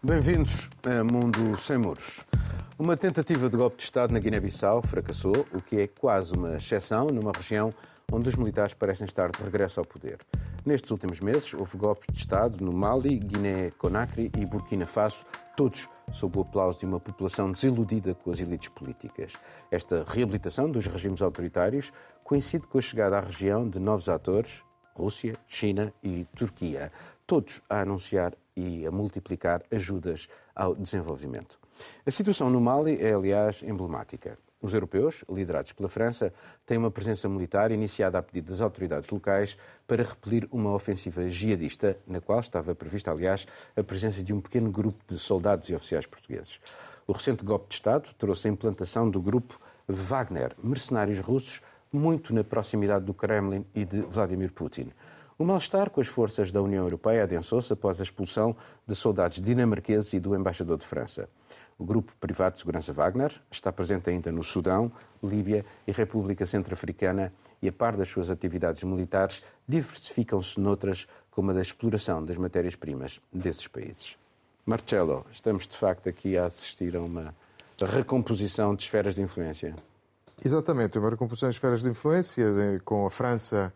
Bem-vindos a Mundo Sem Muros. Uma tentativa de golpe de Estado na Guiné-Bissau fracassou, o que é quase uma exceção numa região onde os militares parecem estar de regresso ao poder. Nestes últimos meses, houve golpes de Estado no Mali, Guiné-Conakry e Burkina Faso, todos sob o aplauso de uma população desiludida com as elites políticas. Esta reabilitação dos regimes autoritários coincide com a chegada à região de novos atores, Rússia, China e Turquia, todos a anunciar e a multiplicar ajudas ao desenvolvimento. A situação no Mali é, aliás, emblemática. Os europeus, liderados pela França, têm uma presença militar iniciada a pedido das autoridades locais para repelir uma ofensiva jihadista, na qual estava prevista, aliás, a presença de um pequeno grupo de soldados e oficiais portugueses. O recente golpe de Estado trouxe a implantação do grupo Wagner, mercenários russos, muito na proximidade do Kremlin e de Vladimir Putin. O mal-estar com as forças da União Europeia adensou-se após a expulsão de soldados dinamarqueses e do embaixador de França. O grupo privado de segurança Wagner está presente ainda no Sudão, Líbia e República Centro-Africana e, a par das suas atividades militares, diversificam-se noutras, como a da exploração das matérias-primas desses países. Marcelo, estamos de facto aqui a assistir a uma recomposição de esferas de influência. Exatamente, uma recomposição de esferas de influência com a França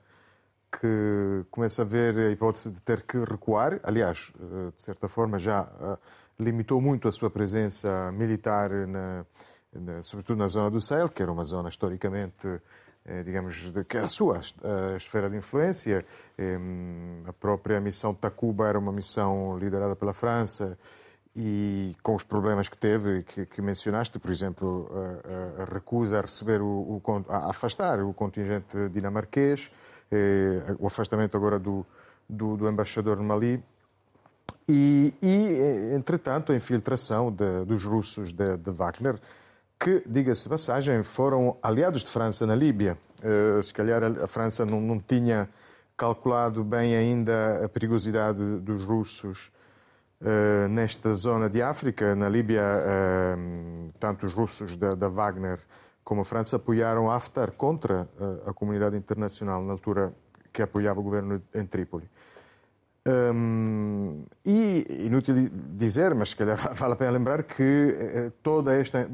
que começa a ver a hipótese de ter que recuar. Aliás, eh, de certa forma, já eh, limitou muito a sua presença militar, na, na, sobretudo na zona do Sahel, que era uma zona historicamente, eh, digamos, de, que era a sua a esfera de influência. A própria missão Takuba era uma missão liderada pela França e com os problemas que teve, que, que mencionaste, por exemplo, a, a, recusa a receber o, o, a afastar o contingente dinamarquês, eh, o afastamento agora do, do, do embaixador no Mali. E, e, entretanto, a infiltração de, dos russos de, de Wagner, que, diga-se de passagem, foram aliados de França na Líbia. Uh, se calhar a França não, não, tinha calculado bem ainda a perigosidade dos russos uh, nesta zona de África. Na Líbia, uh, tanto os russos da Wagner como a França apoiaram Haftar contra a, a comunidade internacional na altura que apoiava o governo em Trípoli. Um, e inútil dizer, mas se calhar vale a pena lembrar que eh, toda esta,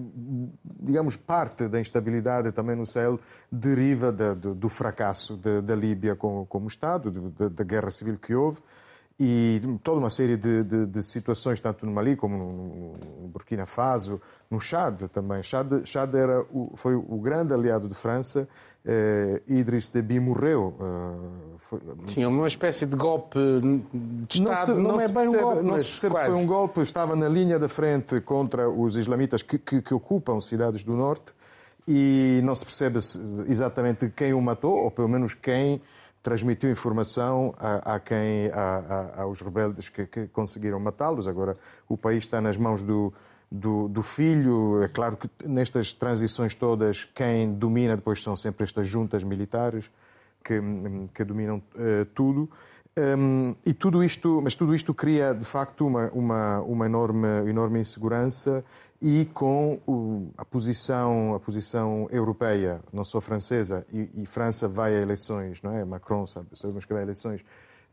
digamos, parte da instabilidade também no Sahel deriva de, de, do fracasso da Líbia como, como Estado, da guerra civil que houve e toda uma série de, de, de, situações, tanto no Mali como no, no Burkina Faso, no Chad também. Chad, Chad era o, foi o grande aliado de França. Eh, Idriss Deby morreu. Eh, foi... Tinha uma espécie de golpe de Estado. Não, se, não, não é bem percebe, um golpe. Não se percebe se foi um golpe. Estava na linha da frente contra os islamitas que, que, que ocupam cidades do norte e não se percebe exatamente quem o matou, ou pelo menos quem transmitiu informação a, a quem, a, a, aos rebeldes que, que conseguiram matá-los. Agora o país está nas mãos do, do, do, filho. É claro que nestas transições todas, quem domina depois são sempre estas juntas militares que, que dominam uh, tudo. Um, e tudo isto, mas tudo isto cria de facto uma, uma, uma enorme, enorme insegurança e com o, a posição a posição europeia, não só francesa, e, e, França vai a eleições, não é? Macron sabe, sabemos que vai a eleições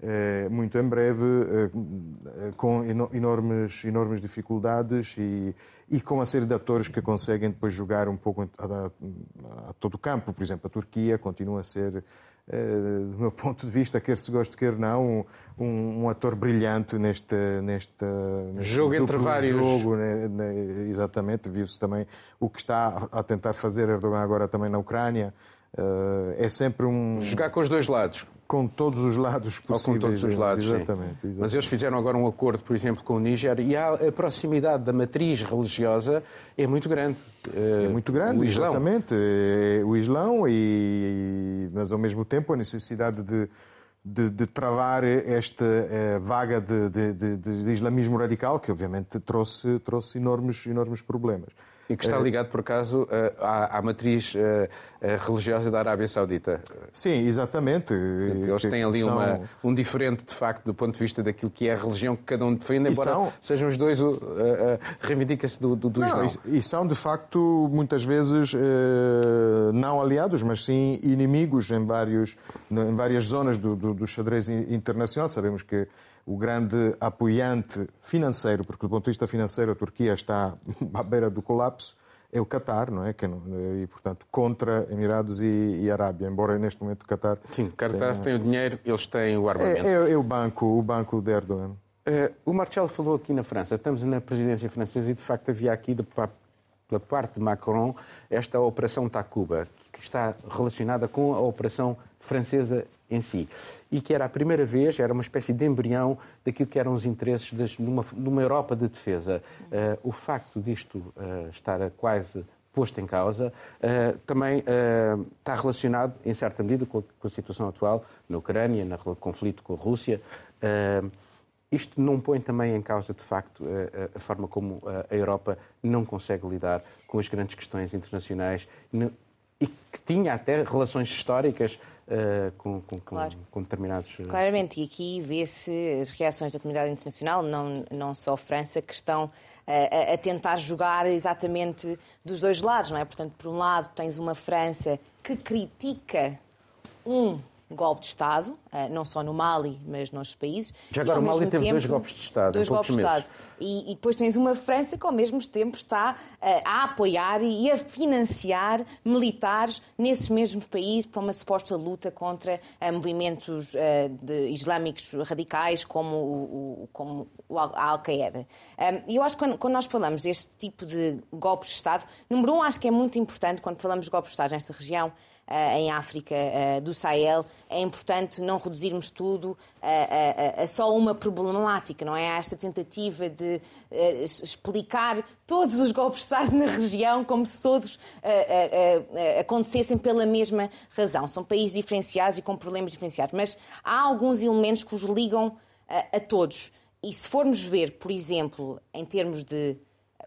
eh, muito em breve, eh, com enormes enormes dificuldades e, e com uma série de atores que conseguem depois jogar um pouco a, a, a todo o campo. Por exemplo, a Turquia continua a ser eh, do meu ponto de vista, quer se goste, quer não, um, um ator brilhante neste, neste, neste jogo entre vários. Jogo, né, né, exatamente, viu-se também o que está a tentar fazer Erdogan agora também na Ucrânia. Uh, é sempre um. Jogar com os dois lados. Com todos os lados possíveis. Ou com todos os lados, exatamente, exatamente, Mas eles fizeram agora um acordo, por exemplo, com o Níger e a, a proximidade da matriz religiosa é muito grande. É muito grande, o Islão. exatamente. É o Islão, e, mas ao mesmo tempo a necessidade de, de, de travar esta é, vaga de, de, de, islamismo radical, que obviamente trouxe, trouxe enormes, enormes problemas. E que está ligado, por acaso, à, à matriz religiosa da Arábia Saudita. Sim, exatamente. Eles têm ali são... uma, um diferente, de facto, do ponto de vista daquilo que é a religião que cada um defende, embora são... sejam os dois, uh, uh, reivindica-se do, do, do não, E são, de facto, muitas vezes uh, não aliados, mas sim inimigos em, vários, em várias zonas do, do, do xadrez internacional. Sabemos que o grande apoiante financeiro, porque do ponto de vista financeiro a Turquia está à beira do colapso, é o Qatar, não é? Que, e, portanto, contra Emirados e, e Arábia, embora neste momento o Qatar... Sim, Qatar tenha... tem o dinheiro, eles têm o armamento. É, é, é o banco, o banco de Erdogan. Uh, o Marcelo falou aqui na França, estamos na presidência francesa e, de facto, havia aqui, de, pela parte de Macron, esta operação Takuba, que está relacionada com a operação francesa em si. E que era a primeira vez, era uma espécie de embrião daquilo que eram os interesses de, uma, de uma Europa de defesa. Uh, o facto disto uh, estar quase posto em causa uh, também está relacionado, em certa medida, com a, com a, situação atual na Ucrânia, no conflito com a Rússia. isto não põe também em causa, de facto, a forma como a Europa não consegue lidar com as grandes questões internacionais e que tinha até relações históricas Uh, com, com, claro. com, determinados. Uh... Claramente, e aqui vê-se as reações da comunidade internacional, não, não só a França, que estão a, a, tentar jogar exatamente dos dois lados, não é? Portanto, por um lado, tens uma França que critica um golpe de Estado, eh, não só no Mali, mas nos países. Já agora o Mali teve tempo, dois golpes de Estado. Dois golpes de Estado. E, e, depois tens uma França que, ao mesmo tempo, está eh, a apoiar e a financiar militares nesses mesmos países para uma suposta luta contra uh, movimentos islâmicos radicais como, o, como a Al-Qaeda. E eu acho que quando, nós falamos deste tipo de golpes de Estado, número um, acho que é muito importante quando falamos de golpes de Estado nesta região em África uh, do Sahel, é importante não reduzirmos tudo a, a, a, só uma problemática, não é? esta tentativa de explicar todos os golpes de Estado na região como se todos acontecessem pela mesma razão. São países diferenciados e com problemas diferenciados, mas há alguns elementos que os ligam a todos. E se formos ver, por exemplo, em termos de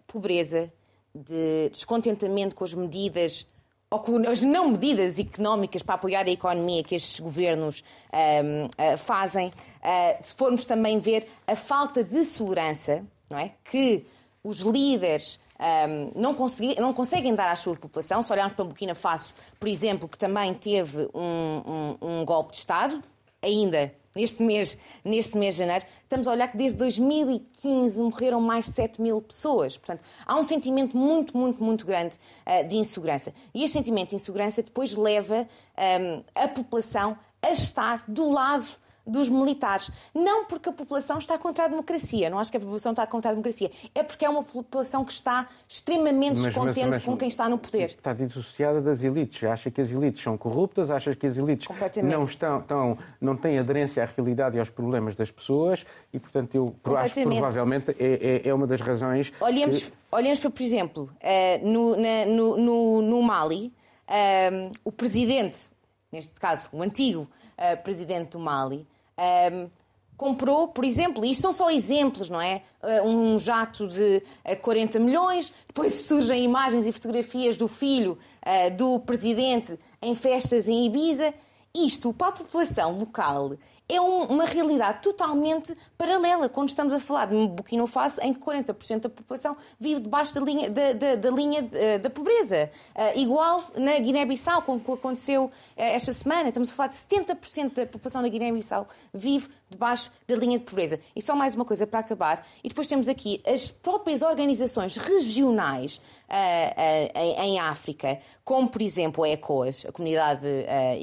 pobreza, de descontentamento com as medidas ou com as não medidas económicas para apoiar a economia que estes governos um, uh, ah, fazem, uh, se formos também ver a falta de segurança não é? que os líderes um, não, não, conseguem dar à sua população, se olharmos para Burkina Faso, por exemplo, que também teve um, um golpe de Estado, ainda neste mês, neste mês de janeiro, estamos a olhar que desde 2015 morreram mais de 7 mil pessoas. Portanto, há um sentimento muito, muito, muito grande uh, de insegurança. E este sentimento de insegurança depois leva um, a população a estar do lado dos militares. Não porque a população está contra a democracia, não acho que a população está contra a democracia, é porque é uma população que está extremamente descontente mas, mas, com quem está no poder. Está dissociada das elites. Acha que as elites são corruptas, acha que as elites não, estão, estão, não têm aderência à realidade e aos problemas das pessoas e, portanto, eu acho que provavelmente é, é, é, uma das razões. Olhemos, que... olhemos para, por exemplo, uh, no, na, no, no, no, Mali, uh, o presidente, neste caso, o antigo uh, presidente do Mali, um, comprou, por exemplo, e isto são só exemplos, não é? Um jato de 40 milhões, depois surgem imagens e fotografias do filho uh, do presidente em festas em Ibiza. Isto, para a população local, é um, uma realidade totalmente paralela quando estamos a falar de Burkina Faso em que 40% da população vive debaixo da linha da, da, da linha eh, da pobreza. Uh, igual na Guiné-Bissau, como aconteceu uh, esta semana, estamos a falar de 70% da população da Guiné-Bissau vive debaixo da linha de pobreza. E só mais uma coisa para acabar, e depois temos aqui as próprias organizações regionais uh, em África, como por exemplo a ECOAS, a Comunidade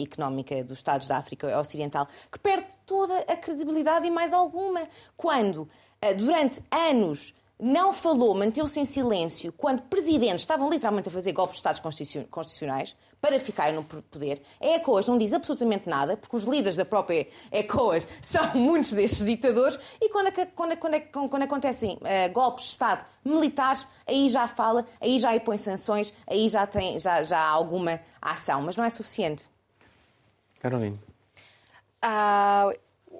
Económica dos Estados da África Ocidental, que perde toda a credibilidade e mais alguma. Quando, eh, durante anos, não falou, manteve-se em silêncio, quando presidentes estavam literalmente a fazer golpes de Estados constitucionais para ficarem no poder, a ECOAS não diz absolutamente nada, porque os líderes da própria ECOAS são muitos destes ditadores, e quando, quando, quando, quando acontecem uh, golpes de Estado militares, aí já fala, aí já impõe sanções, aí já, tem, já, já há alguma ação, mas não é suficiente. Carolina. Ah,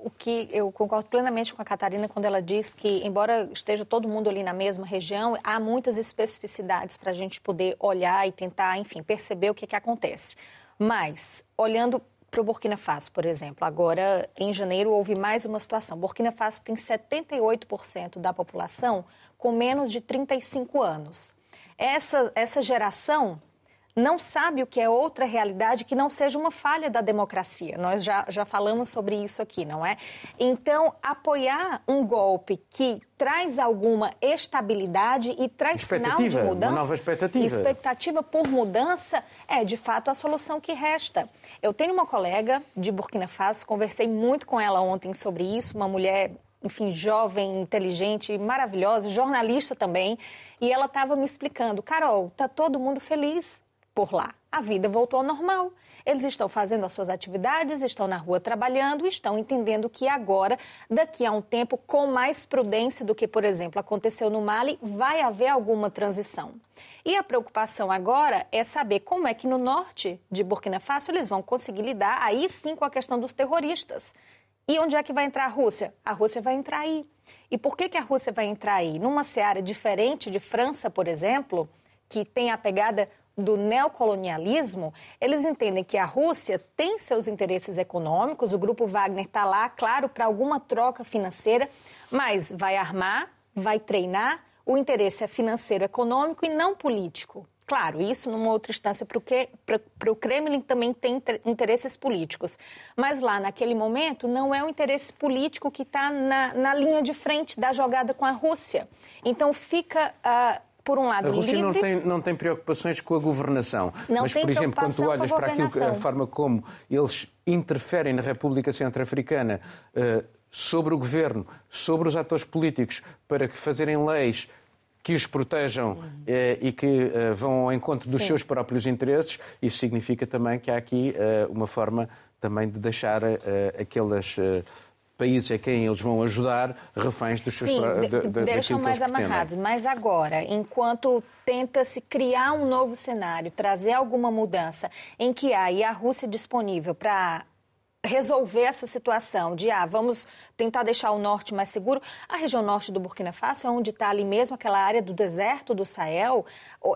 o que eu concordo plenamente com a Catarina quando ela diz que, embora esteja todo mundo ali na mesma região, há muitas especificidades para a gente poder olhar e tentar, enfim, perceber o que, que acontece. Mas, olhando para o Burkina Faso, por exemplo, agora em janeiro houve mais uma situação. Burkina Faso tem 78% da população com menos de 35 anos. Essa, essa geração não sabe o que é outra realidade que não seja uma falha da democracia. Nós já, já falamos sobre isso aqui, não é? Então, apoiar um golpe que traz alguma estabilidade e traz sinal de mudança. Uma nova expectativa. Expectativa por mudança é, de fato, a solução que resta. Eu tenho uma colega de Burkina Faso, conversei muito com ela ontem sobre isso, uma mulher enfim, jovem, inteligente, maravilhosa, jornalista também, e ela estava me explicando, Carol, tá todo mundo feliz por lá. A vida voltou ao normal. Eles estão fazendo as suas atividades, estão na rua trabalhando, estão entendendo que agora, daqui a um tempo, com mais prudência do que, por exemplo, aconteceu no Mali, vai haver alguma transição. E a preocupação agora é saber como é que no norte de Burkina Faso eles vão conseguir lidar aí sim com a questão dos terroristas. E onde é que vai entrar a Rússia? A Rússia vai entrar aí. E por que, que a Rússia vai entrar aí? Numa seara diferente de França, por exemplo, que tem a pegada do neocolonialismo, eles entendem que a Rússia tem seus interesses econômicos, o grupo Wagner está lá, claro, para alguma troca financeira, mas vai armar, vai treinar, o interesse é financeiro econômico e não político. Claro, isso numa outra instância, para o Kremlin também tem interesses políticos. Mas lá, naquele momento, não é o interesse político que está na, na, linha de frente da jogada com a Rússia. Então fica. Uh, por um lado, a Rússia livre... não tem, não tem preocupações com a governação. Não mas, por exemplo, quando tu olhas para aquilo, a forma como eles interferem na República Centro-Africana uh, sobre o governo, sobre os atores políticos, para que fazerem leis que os protejam eh, e que eh, vão ao encontro dos Sim. seus próprios interesses, isso significa também que há aqui eh, uma forma também de deixar eh, eh, países a quem eles vão ajudar reféns dos seus Sim, de, de, deixam mais amarrados. Mas agora, enquanto tenta-se criar um novo cenário, trazer alguma mudança em que há e a Rússia disponível para resolver essa situação de, ah, vamos tentar deixar o norte mais seguro. A região norte do Burkina Faso é onde está ali mesmo aquela área do deserto do Sahel.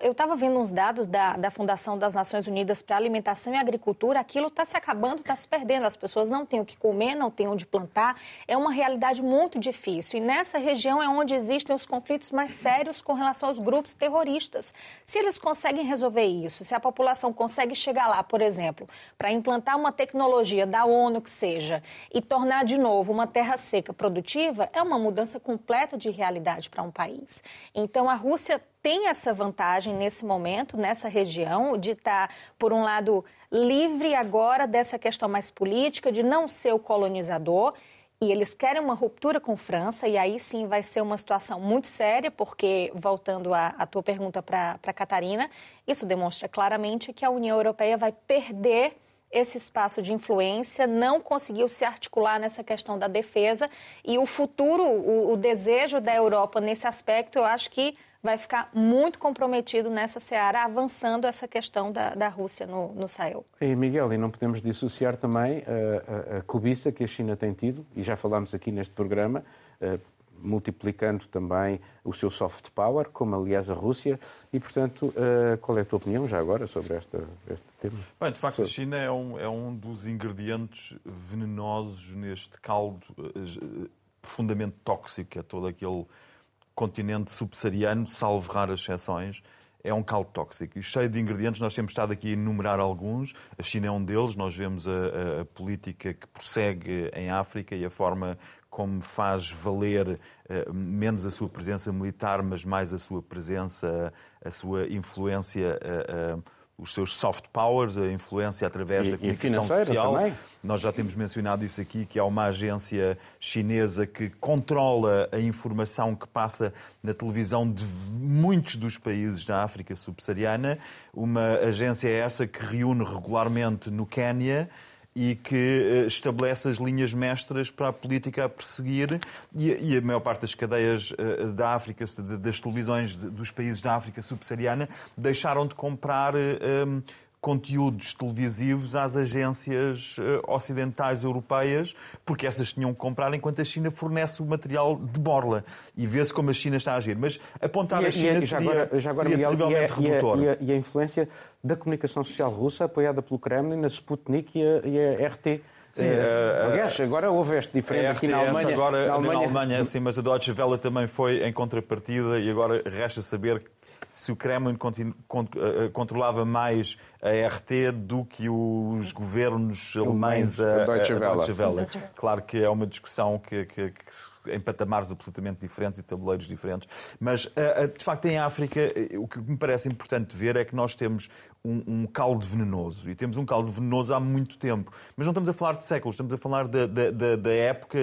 Eu estava vendo uns dados da, da Fundação das Nações Unidas para Alimentação e Agricultura. Aquilo está se acabando, está se perdendo. As pessoas não têm o que comer, não têm onde plantar. É uma realidade muito difícil. E nessa região é onde existem os conflitos mais sérios com relação aos grupos terroristas. Se eles conseguem resolver isso, se a população consegue chegar lá, por exemplo, para implantar uma tecnologia da ONU que seja e tornar de novo uma terra terra seca produtiva é uma mudança completa de realidade para um país. Então, a Rússia tem essa vantagem nesse momento, nessa região, de estar, tá, por um lado, livre agora dessa questão mais política, de não ser o colonizador. E eles querem uma ruptura com França, e aí sim vai ser uma situação muito séria, porque, voltando à, tua pergunta para a Catarina, isso demonstra claramente que a União Europeia vai perder esse espaço de influência, não conseguiu se articular nessa questão da defesa e o futuro, o, o, desejo da Europa nesse aspecto, eu acho que vai ficar muito comprometido nessa seara, avançando essa questão da, da Rússia no, no Sahel. E Miguel, e não podemos dissociar também a, a, a cobiça que a China tem tido, e já falámos aqui neste programa, uh, multiplicando também o seu soft power, como aliás a Rússia, e portanto, eh, qual é a tua opinião já agora sobre esta, este tema? Bem, de facto, sobre... a China é um, é um dos ingredientes venenosos neste caldo eh, profundamente tóxico, que é todo aquele continente subsaariano, salvo raras exceções, é um caldo tóxico e cheio de ingredientes. Nós temos estado aqui a enumerar alguns. A China é um deles. Nós vemos a, a, política que prossegue em África e a forma como faz valer uh, menos a sua presença militar, mas mais a sua presença, a sua influência, uh, uh, os seus soft powers, a influência através e, da comunicação social. Também. Nós já temos mencionado isso aqui, que há uma agência chinesa que controla a informação que passa na televisão de muitos dos países da África subsaariana. Uma agência essa que reúne regularmente no Quênia e que eh, estabelece as linhas mestras para a política a perseguir. E, a maior parte das cadeias eh, da África, das televisões dos países da África subsaariana, deixaram de comprar ehm, conteúdos televisivos às agências eh, ocidentais europeias, porque essas tinham que comprar enquanto a China fornece o material de borla. E vê-se como a China está a agir. Mas apontar e, a China e, seria, agora, já agora, seria Miguel, terrivelmente e a, redutor. E a, e a, influência da comunicação social russa, apoiada pelo Kremlin, na Sputnik e a, e a RT. Sim, uh, aliás, agora houve este diferente aqui na Alemanha. Agora, na Alemanha, na Alemanha sim, mas a Deutsche Welle também foi em contrapartida e agora resta saber se o Kremlin controlava mais a RT do que os governos alemães a, a Deutsche Welle. Claro que é uma discussão que, que, que, em patamares absolutamente diferentes e tabuleiros diferentes. Mas, de facto, em África, o que me parece importante ver é que nós temos um, um, caldo venenoso. E temos um caldo venenoso há muito tempo. Mas não estamos a falar de séculos, estamos a falar da, da, da, época,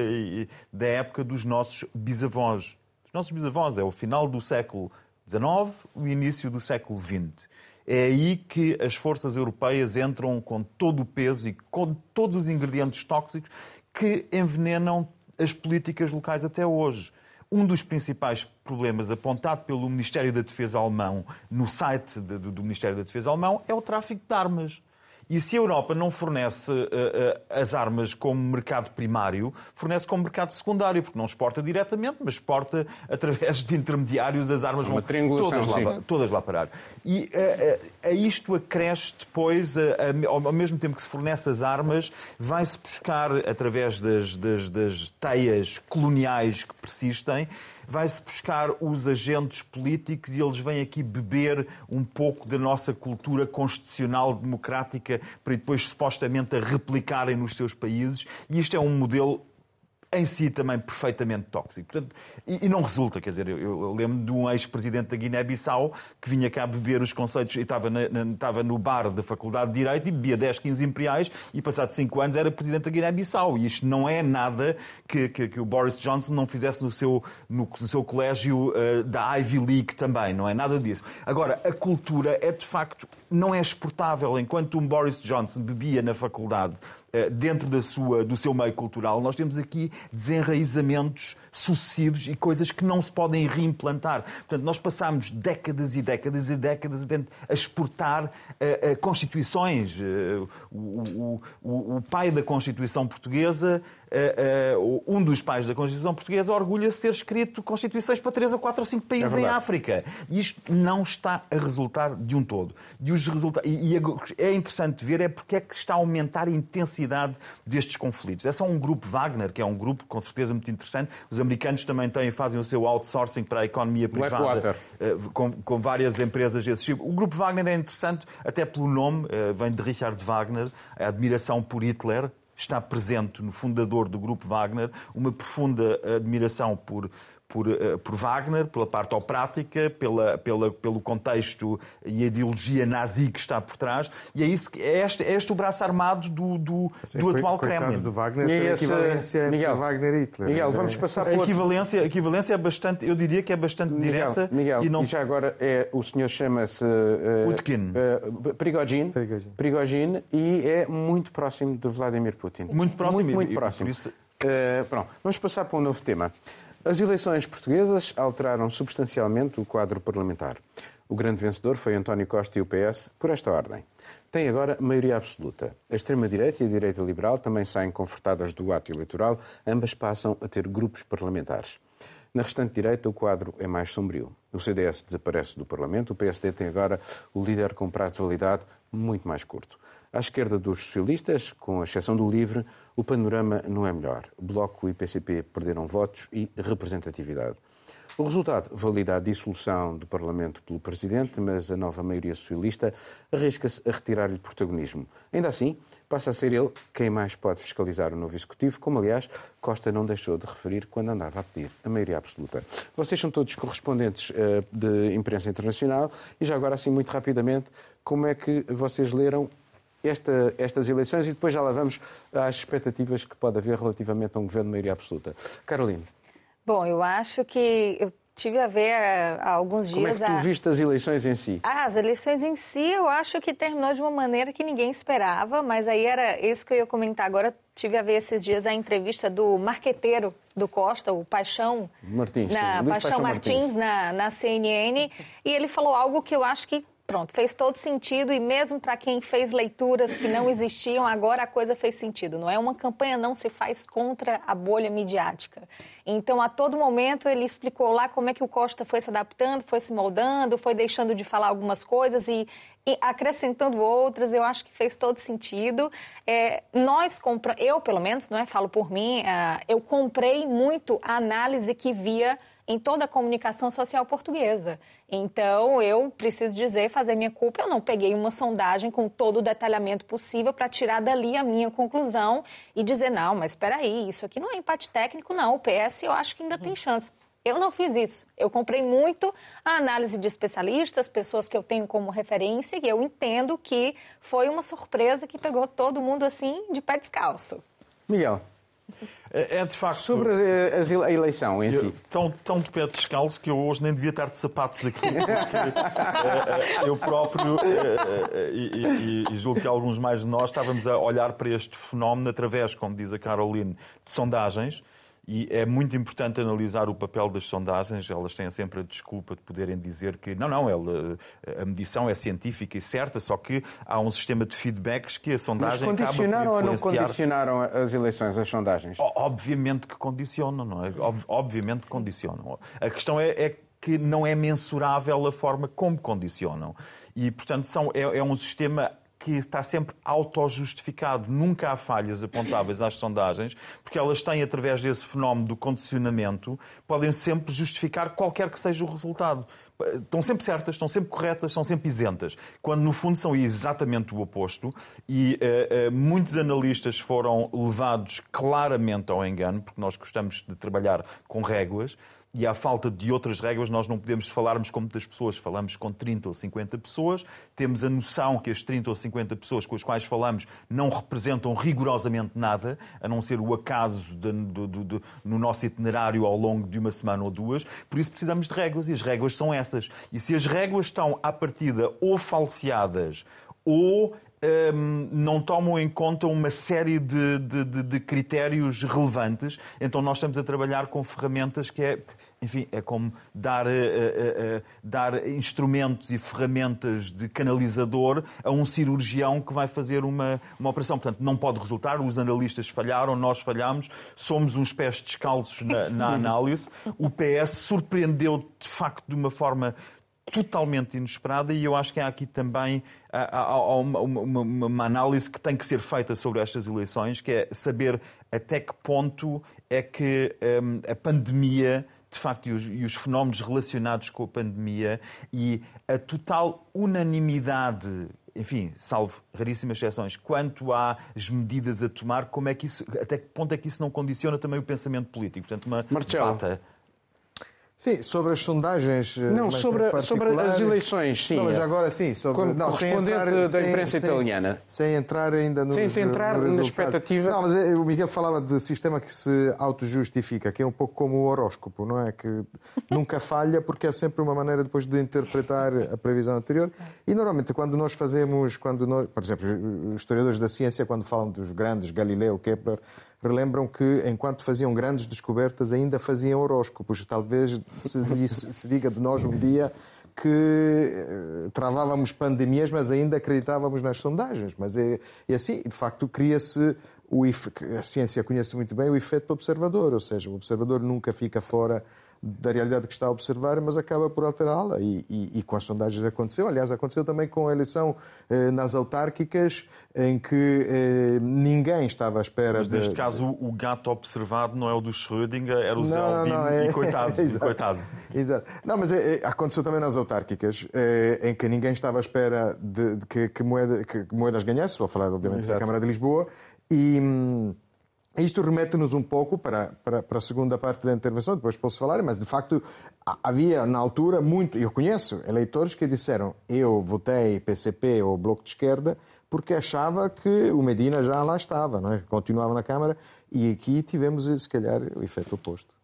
da época dos nossos bisavós. Os nossos bisavós é o final do século XIX, o início do século XX. É aí que as forças europeias entram com todo o peso e com todos os ingredientes tóxicos que envenenam as políticas locais até hoje. Um dos principais problemas apontado pelo Ministério da Defesa alemão no site do Ministério da Defesa alemão é o tráfico de armas. E se a Europa não fornece uh, uh, as armas como mercado primário, fornece como mercado secundário, porque não exporta diretamente, mas exporta através de intermediários, as armas Uma vão todas lá, todas lá parar. E uh, a isto acresce depois, ao mesmo tempo que se fornece as armas, vai-se buscar, através das, das, das teias coloniais que persistem, vai-se buscar os agentes políticos e eles vêm aqui beber um pouco da nossa cultura constitucional democrática para depois supostamente a replicarem nos seus países. E isto é um modelo em si também perfeitamente tóxico. Portanto, e, e, não resulta, quer dizer, eu, eu lembro de um ex-presidente da Guiné-Bissau que vinha cá beber os conceitos e estava, na, na, estava no bar da Faculdade de Direito e bebia 10, 15 imperiais e passado 5 anos era presidente da Guiné-Bissau. E isto não é nada que, que, que, o Boris Johnson não fizesse no seu, no, no seu colégio uh, da Ivy League também, não é nada disso. Agora, a cultura é de facto, não é exportável. Enquanto um Boris Johnson bebia na faculdade dentro da sua, do seu meio cultural, nós temos aqui desenraizamentos sucessivos e coisas que não se podem reimplantar. Portanto, nós passamos décadas e décadas e décadas a exportar uh, uh, constituições. Uh, o, o, o, pai da Constituição Portuguesa um dos pais da Constituição Portuguesa orgulha -se ser escrito Constituições para três ou quatro ou cinco países é em África. E isto não está a resultar de um todo. E, os resulta... e, é interessante ver é porque é que está a aumentar a intensidade destes conflitos. É só um grupo Wagner, que é um grupo com certeza muito interessante. Os americanos também têm, fazem o seu outsourcing para a economia privada, uh, com, com, várias empresas desse tipo. O grupo Wagner é interessante até pelo nome, vem de Richard Wagner, a admiração por Hitler, está presente no fundador do grupo Wagner uma profunda admiração por por, eh, por Wagner, pela parte operática, pela, pela, pelo contexto e a ideologia nazi que está por trás, e é, isso, é, este, é este o braço armado do, do, Sim, do atual Kremlin. do Wagner, e a equivalência Miguel, Wagner e Hitler. Miguel, vamos passar por a equivalência, a equivalência é bastante, eu diria que é bastante Miguel, direta. Miguel, e, não... e já agora é, o senhor chama-se uh, Utkin. Uh, Prigogine, Prigogine. Prigogine, e é muito próximo de Vladimir Putin. Muito próximo. Muito, muito próximo. Isso... Uh, pronto, vamos passar para um novo tema. As eleições portuguesas alteraram substancialmente o quadro parlamentar. O grande vencedor foi António Costa e o PS, por esta ordem. Tem agora maioria absoluta. A extrema-direita e a direita liberal também saem confortadas do ato eleitoral, ambas passam a ter grupos parlamentares. Na restante direita, o quadro é mais sombrio. O CDS desaparece do Parlamento, o PSD tem agora o líder com prazo de validade muito mais curto. À esquerda dos socialistas, com exceção do LIVRE, o panorama não é melhor. Bloco e PCP perderam votos e representatividade. O resultado valida a dissolução do Parlamento pelo Presidente, mas a nova maioria socialista arrisca-se a retirar-lhe protagonismo. Ainda assim, passa a ser ele quem mais pode fiscalizar o novo Executivo, como, aliás, Costa não deixou de referir quando andava a pedir a maioria absoluta. Vocês são todos correspondentes uh, de imprensa internacional e já agora, assim, muito rapidamente, como é que vocês leram esta, estas eleições e depois já lá vamos às expectativas que pode haver relativamente a um governo de maioria absoluta. Carolina. Bom, eu acho que eu tive a ver eh, há alguns dias. Como é que tu a... viste as eleições em si? Ah, as eleições em si eu acho que terminou de uma maneira que ninguém esperava, mas aí era isso que eu ia comentar agora. Tive a ver esses dias a entrevista do marqueteiro do Costa, o Paixão Martins, na Paixão, Paixão Martins, Martins, Na, na CNN, e ele falou algo que eu acho que Pronto, fez todo sentido e mesmo para quem fez leituras que não existiam, agora a coisa fez sentido. Não é uma campanha não se faz contra a bolha midiática. Então, a todo momento ele explicou lá como é que o Costa foi se adaptando, foi se moldando, foi deixando de falar algumas coisas e, e acrescentando outras. Eu acho que fez todo sentido. É, nós compramos, eu pelo menos, não é? Falo por mim, uh, eu comprei muito a análise que via em toda a comunicação social portuguesa. Então, eu preciso dizer, fazer minha culpa, eu não peguei uma sondagem com todo o detalhamento possível para tirar dali a minha conclusão e dizer, não, mas espera aí, isso aqui não é empate técnico, não. O PS eu acho que ainda tem chance. Eu não fiz isso. Eu comprei muito a análise de especialistas, pessoas que eu tenho como referência, e eu entendo que foi uma surpresa que pegou todo mundo assim de pé descalço. Miguel. É, é de facto. Sobre a eleição em si. Tão, tão de pé descalço que eu hoje nem devia estar de sapatos aqui. Porque, eh, eh, eu próprio, eh, e, e, e julgo que alguns mais de nós, estávamos a olhar para este fenómeno através, como diz a Caroline, de sondagens. E é muito importante analisar o papel das sondagens. Elas têm sempre a desculpa de poderem dizer que não, não, ela, a medição é científica e certa, só que há um sistema de feedbacks que a sondagem Mas condicionaram ou não condicionaram as eleições, as sondagens? Obviamente que condicionam, não é? Obviamente que condicionam. A questão é, é que não é mensurável a forma como condicionam. E, portanto, são, é, é um sistema que está sempre auto-justificado. Nunca há falhas apontáveis às sondagens, porque elas têm, através desse fenómeno do condicionamento, podem sempre justificar qualquer que seja o resultado. Estão sempre certas, estão sempre corretas, são sempre isentas. Quando, no fundo, são exatamente o oposto. E uh, uh, muitos analistas foram levados claramente ao engano, porque nós gostamos de trabalhar com réguas e à falta de outras regras, nós não podemos falarmos com muitas pessoas, falamos com 30 ou 50 pessoas, temos a noção que as 30 ou 50 pessoas com as quais falamos não representam rigorosamente nada, a não ser o acaso de, de, de, no nosso itinerário ao longo de uma semana ou duas, por isso precisamos de regras, e as regras são essas. E se as regras estão, à partida, ou falseadas, ou um, não tomam em conta uma série de, de, de, de, critérios relevantes. Então, nós estamos a trabalhar com ferramentas que é enfim, é como dar, uh, uh, uh, dar instrumentos e ferramentas de canalizador a um cirurgião que vai fazer uma, uma operação. Portanto, não pode resultar. Os analistas falharam, nós falhamos, somos uns pés descalços na, na análise. O PS surpreendeu, de facto, de uma forma totalmente inesperada e eu acho que há aqui também há, há uma, uma, uma, análise que tem que ser feita sobre estas eleições, que é saber até que ponto é que um, a pandemia de facto, e os, e os, fenómenos relacionados com a pandemia e a total unanimidade, enfim, salvo raríssimas exceções, quanto às medidas a tomar, como é que isso, até que ponto é que isso não condiciona também o pensamento político? Portanto, uma Marcelo. debata Sim, sobre as sondagens. Eh, não, sobre, sobre as eleições, sim. Não, mas agora sim, sobre Como não, correspondente entrar, da imprensa sem, italiana. Sem entrar ainda no. Sem entrar no na expectativa. Não, mas eh, o Miguel falava de sistema que se auto-justifica, que é um pouco como o horóscopo, não é? Que nunca falha porque é sempre uma maneira depois de interpretar a previsão anterior. E normalmente quando nós fazemos, quando nós, por exemplo, os historiadores da ciência, quando falam dos grandes, Galileu, Kepler, relembram que, enquanto faziam grandes descobertas, ainda faziam horóscopos. Talvez se, se diga de nós um dia que eh, travávamos pandemias, mas ainda acreditávamos nas sondagens. Mas é, é assim, de facto, cria-se o a ciência conhece muito bem o efeito observador, ou seja, o observador nunca fica fora da realidade que está a observar, mas acaba por alterá-la. E, e, e, com as sondagens aconteceu. Aliás, aconteceu também com a eleição eh, nas autárquicas, em que eh, ninguém estava à espera. Mas neste de... caso, o gato observado não é o do Schrödinger, era o não, Zé Albino. Não, é... E coitado, Exato. coitado. Exato. Não, mas é, aconteceu também nas autárquicas, eh, em que ninguém estava à espera de, de que, que, moeda, que, Moedas ganhasse. Vou falar, obviamente, Exato. da Câmara de Lisboa. E. Isto remete-nos um pouco para, para, para, a segunda parte da intervenção, depois posso falar, mas de facto havia na altura muito, eu conheço eleitores que disseram eu votei PCP ou Bloco de Esquerda porque achava que o Medina já lá estava, não é? continuava na Câmara e aqui tivemos se calhar o efeito oposto.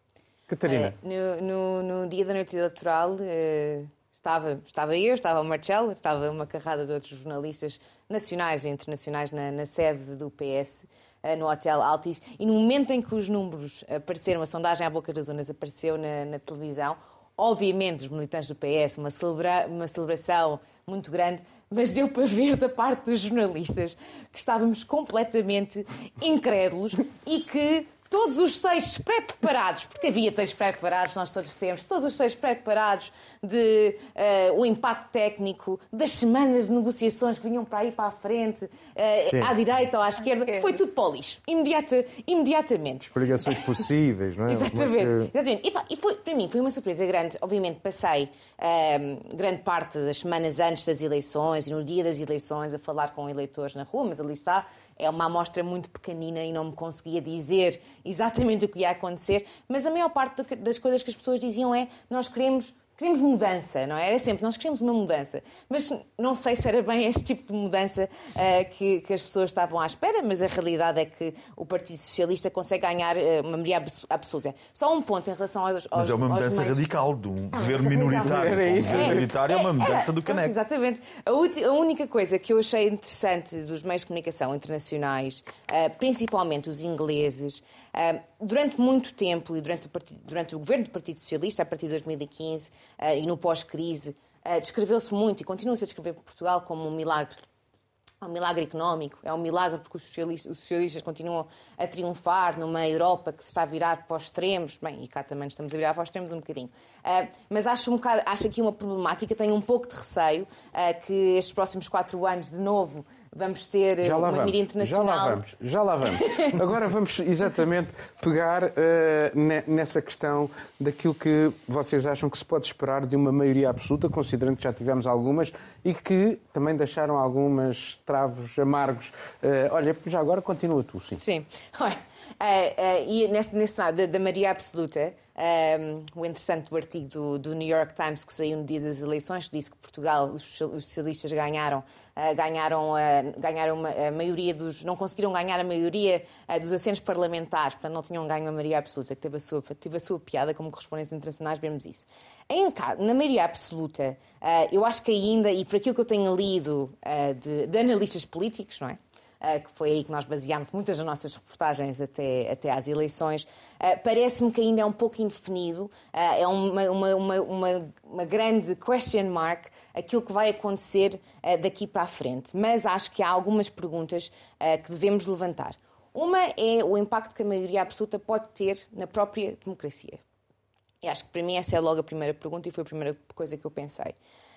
Catarina. É, no, no, no, dia da noite eleitoral eh, estava, estava eu, estava o Marcelo, estava uma carrada de outros jornalistas nacionais e internacionais na, na sede do PS eh, no Hotel Altis, e no momento em que os números apareceram, a sondagem à boca das zonas apareceu na, na televisão, obviamente os militantes do PS, uma, celebra, uma celebração muito grande, mas deu para ver da parte dos jornalistas que estávamos completamente incrédulos e que todos os textos pré-preparados, porque havia textos pré-preparados, nós todos temos, todos os textos pré-preparados de uh, o impacto técnico, das semanas de negociações que vinham para aí para a frente, uh, à direita ou à esquerda, foi tudo para o lixo, imediata, imediatamente. Explicações possíveis, não é? Exatamente. Que... Exatamente. E, e, foi, para mim foi uma surpresa grande. Obviamente passei uh, grande parte das semanas antes das eleições e no dia das eleições a falar com eleitores na rua, mas ali está é uma amostra muito pequenina e não me conseguia dizer exatamente o que ia acontecer, mas a maior parte das coisas que as pessoas diziam é nós queremos queremos mudança, não é? Era sempre, nós queremos uma mudança. Mas não sei se era bem este tipo de mudança uh, que, que, as pessoas estavam à espera, mas a realidade é que o Partido Socialista consegue ganhar uh, uma maioria absoluta. Só um ponto em relação aos. Mas é uma mudança meios... radical de um ah, governo minoritário. Era isso. Um governo minoritário é, é, uma mudança é, do caneco. Exatamente. A, a, única coisa que eu achei interessante dos meios de comunicação internacionais, uh, principalmente os ingleses, durante muito tempo e durante o, partido, durante o governo do Partido Socialista, a partir de 2015 uh, e no pós-crise, uh, descreveu-se muito e continua-se a descrever Portugal como um milagre. É um milagre económico, é um milagre porque os socialistas, os socialistas, continuam a triunfar numa Europa que se está a virar para os extremos. Bem, e cá também estamos a virar para os extremos um bocadinho. Uh, mas acho, um bocado, acho aqui uma problemática, tenho um pouco de receio que estes próximos quatro anos, de novo, vamos ter já uma vamos, mídia internacional. Já lá vamos, já lá vamos. Agora vamos exatamente pegar uh, nessa questão daquilo que vocês acham que se pode esperar de uma maioria absoluta, considerando que já tivemos algumas e que também deixaram algumas travos amargos. Uh, olha, já agora continua tu, sim. Sim. Olha, uh, e nesse, nesse da, da maioria absoluta, um, o interessante do artigo do, do, New York Times que saiu no dia das eleições, que disse que Portugal, os socialistas ganharam, uh, ganharam, ganharam a maioria dos. não conseguiram ganhar a maioria dos assentos parlamentares, portanto não tinham ganho a maioria absoluta, que teve a sua, teve a sua piada, como correspondentes internacionais vemos isso. Em, na maioria absoluta, eu acho que ainda, e por aquilo que eu tenho lido de, de analistas políticos, não é? Eh, que foi aí que nós baseámos muitas das nossas reportagens até, até às eleições, eh, parece-me que ainda é um pouco indefinido, eh, é uma, uma, uma, uma, grande question mark aquilo que vai acontecer daqui para a frente. Mas acho que há algumas perguntas que devemos levantar. Uma é o impacto que a maioria absoluta pode ter na própria democracia. E acho que para mim essa é logo a primeira pergunta e foi a primeira coisa que eu pensei.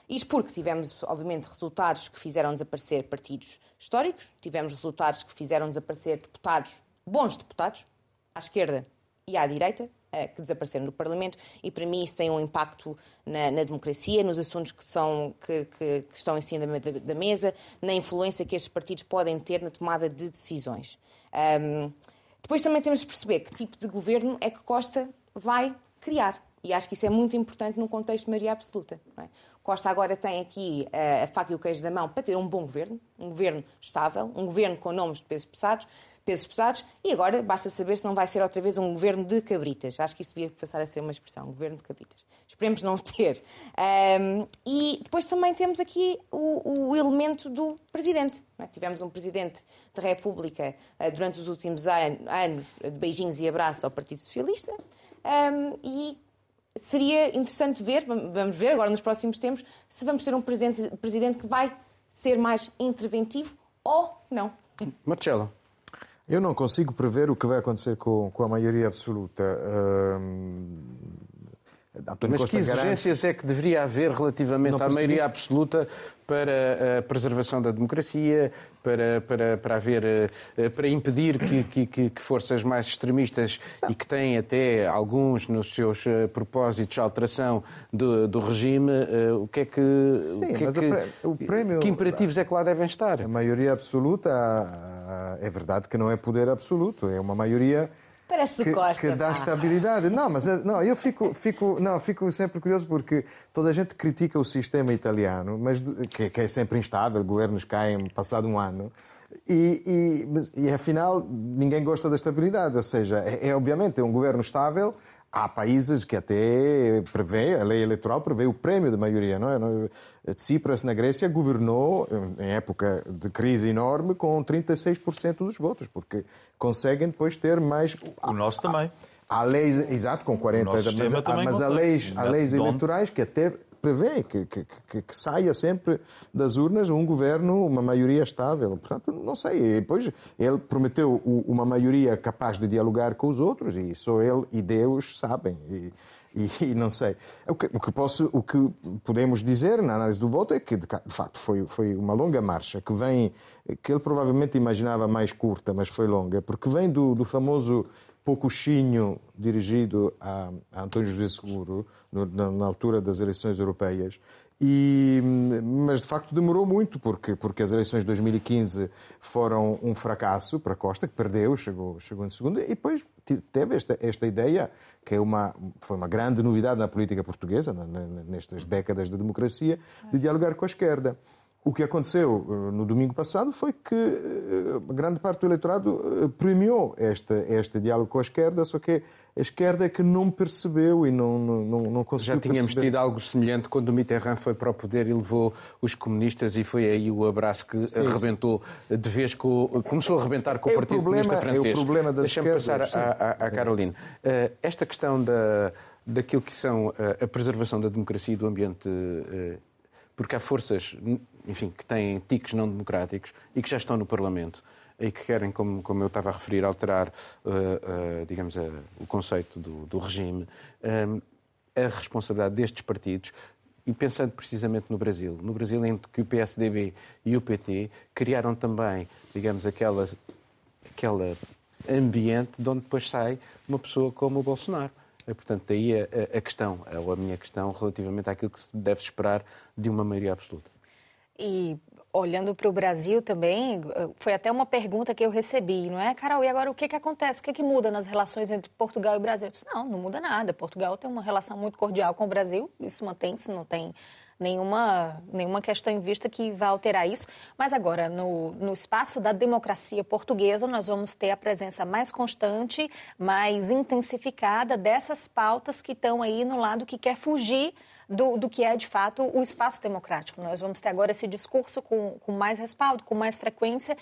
Isto porque tivemos, obviamente, resultados que fizeram desaparecer partidos históricos, tivemos resultados que fizeram desaparecer deputados, bons deputados, à esquerda e à direita, eh, que desapareceram do Parlamento, e para mim isso tem um impacto na, na democracia, nos assuntos que, são, que, que, que estão em cima da, da, mesa, na influência que estes partidos podem ter na tomada de decisões. Um, depois também temos de perceber que tipo de governo é que Costa vai criar. E acho que isso é muito importante num contexto de maioria absoluta. É? Costa agora tem aqui uh, a faca e o queijo da mão para ter um bom governo, um governo estável, um governo com nomes de pesos pesados, pesos pesados, e agora basta saber se não vai ser outra vez um governo de cabritas. Acho que isso devia passar a ser uma expressão, um governo de cabritas. Esperemos não ter. Um, e depois também temos aqui o, o elemento do presidente. É? Tivemos um presidente da República uh, durante os últimos anos de beijinhos e abraços ao Partido Socialista um, e seria interessante ver, vamos ver agora nos próximos tempos, se vamos ter um presidente que vai ser mais interventivo ou não. Marcelo. Eu não consigo prever o que vai acontecer com, com a maioria absoluta. Mas Costa que exigências é que deveria haver relativamente à maioria absoluta para a preservação da democracia, para, para, para, haver, eh, para impedir que, que, que, forças mais extremistas e que têm até alguns nos seus eh, propósitos de alteração do, do regime, o que é que, Sim, o que, é que, o prémio, que imperativos é que lá devem estar? A maioria absoluta é verdade que não é poder absoluto, é uma maioria Parece que, Costa. Que dá estabilidade. Não, mas não, eu fico, fico, não, fico sempre curioso porque toda a gente critica o sistema italiano, mas que, que é sempre instável, governos caem passado um ano. E, e, mas, e afinal ninguém gosta da estabilidade, ou seja, é, é obviamente é um governo estável, há países que até prevê, a lei eleitoral prevê o prémio de maioria, não é? Tsipras na Grécia governou em época de crise enorme com 36% dos votos, porque conseguem depois ter mais o nosso também. Há leis, exato, com 40, mas, mas há leis, há leis eleitorais que até prevê que, que, que, que, saia sempre das urnas um governo, uma maioria estável. Portanto, não sei. E depois ele prometeu uma maioria capaz de dialogar com os outros e só ele e Deus sabem. E, e, e, não sei. O que, o que, posso, o que podemos dizer na análise do voto é que, de, facto, foi, foi uma longa marcha que vem, que ele provavelmente imaginava mais curta, mas foi longa, porque vem do, do famoso poucuchinho dirigido a, a António José Seguro, no, na, na, altura das eleições europeias, e, mas de facto demorou muito, porque, porque as eleições de 2015 foram um fracasso para Costa, que perdeu, chegou, chegou em segundo, e depois teve esta, esta ideia, que é uma, foi uma grande novidade na política portuguesa, nestas décadas de democracia, de dialogar com a esquerda. O que aconteceu eh, no domingo passado foi que eh, grande parte do eleitorado eh, premiou este, este diálogo com a esquerda, só que a esquerda é que não percebeu e não, não, não conseguiu Já tínhamos perceber. tido algo semelhante quando o Mitterrand foi para o poder e levou os comunistas e foi aí o abraço que sim, arrebentou de vez com... Começou a arrebentar com é o Partido problema, Comunista Francês. É o problema das Deixa-me passar à, Caroline. Esta questão da, daquilo que são a preservação da democracia e do ambiente porque há forças, enfim, que têm tiques não democráticos e que já estão no Parlamento e que querem, como, como eu estava a referir, alterar, uh, uh, digamos, uh, o conceito do, do regime, a responsabilidade destes partidos e pensando precisamente no Brasil, no Brasil em que o PSDB e o PT criaram também, digamos, aquela, aquela ambiente de onde depois sai uma pessoa como o Bolsonaro. E, portanto, daí a, a questão, ou a minha questão, relativamente àquilo que se deve esperar de uma maioria absoluta. E olhando para o Brasil também, foi até uma pergunta que eu recebi, não é, Carol? E agora o que, que acontece? O que, que muda nas relações entre Portugal e Brasil? Eu disse, não, não muda nada. Portugal tem uma relação muito cordial com o Brasil, isso mantém-se, não tem nenhuma, nenhuma questão em vista que vá alterar isso. Mas agora, no, no espaço da democracia portuguesa, nós vamos ter a presença mais constante, mais intensificada dessas pautas que estão aí no lado que quer fugir do, do, que é, de fato, o espaço democrático. Nós vamos ter agora esse discurso com, com mais respaldo, com mais frequência.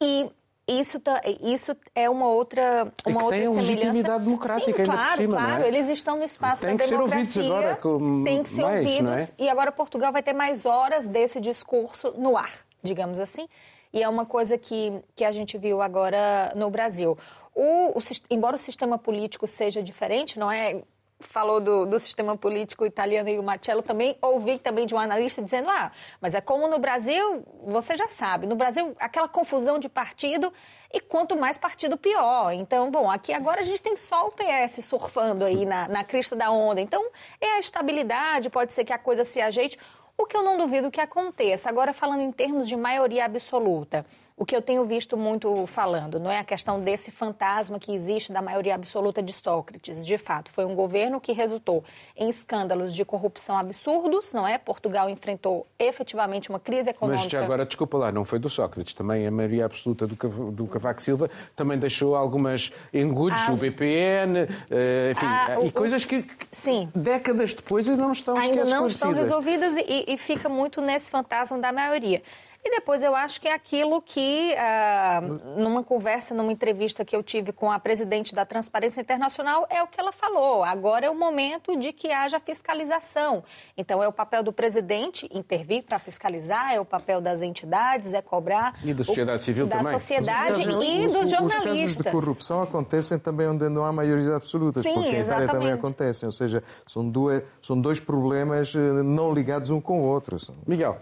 E isso, tá, isso é uma outra, uma e outra tem semelhança. legitimidade democrática Sim, ainda claro, por cima, claro. É? Eles estão no espaço tem da democracia. Agora com tem que ser mais, ouvidos. É? E agora Portugal vai ter mais horas desse discurso no ar, digamos assim. E é uma coisa que, que a gente viu agora no Brasil. O, o, embora o sistema político seja diferente, não é falou do, do, sistema político italiano e o Marcello também ouvi também de um analista dizendo ah, mas é como no Brasil, você já sabe, no Brasil aquela confusão de partido e quanto mais partido pior. Então, bom, aqui agora a gente tem só o PS surfando aí na, na crista da onda. Então, é a estabilidade, pode ser que a coisa se ajeite, o que eu não duvido que aconteça. Agora, falando em termos de maioria absoluta, o que eu tenho visto muito falando, não é a questão desse fantasma que existe da maioria absoluta de Sócrates. De fato, foi um governo que resultou em escândalos de corrupção absurdos, não é? Portugal enfrentou efetivamente uma crise econômica. Mas já agora, desculpa lá, não foi do Sócrates, também a maioria absoluta do, do Cavaco Silva também deixou algumas engulhos, As... o BPN, eh, enfim, ah, e coisas que, Sim. décadas depois ainda não estão Ainda não estão resolvidas e, e fica muito nesse fantasma da maioria. E depois eu acho que é aquilo que, ah, numa conversa, numa entrevista que eu tive com a presidente da Transparência Internacional, é o que ela falou. Agora é o momento de que haja fiscalização. Então é o papel do presidente intervir para fiscalizar, é o papel das entidades, é cobrar. E da sociedade civil da também. Da sociedade e dos jornalistas. Os casos de corrupção acontecem também onde não há maiorias absolutas, Sim, porque em Itália também acontecem. Ou seja, são, duas, são dois problemas eh, não ligados um com o outro. Miguel.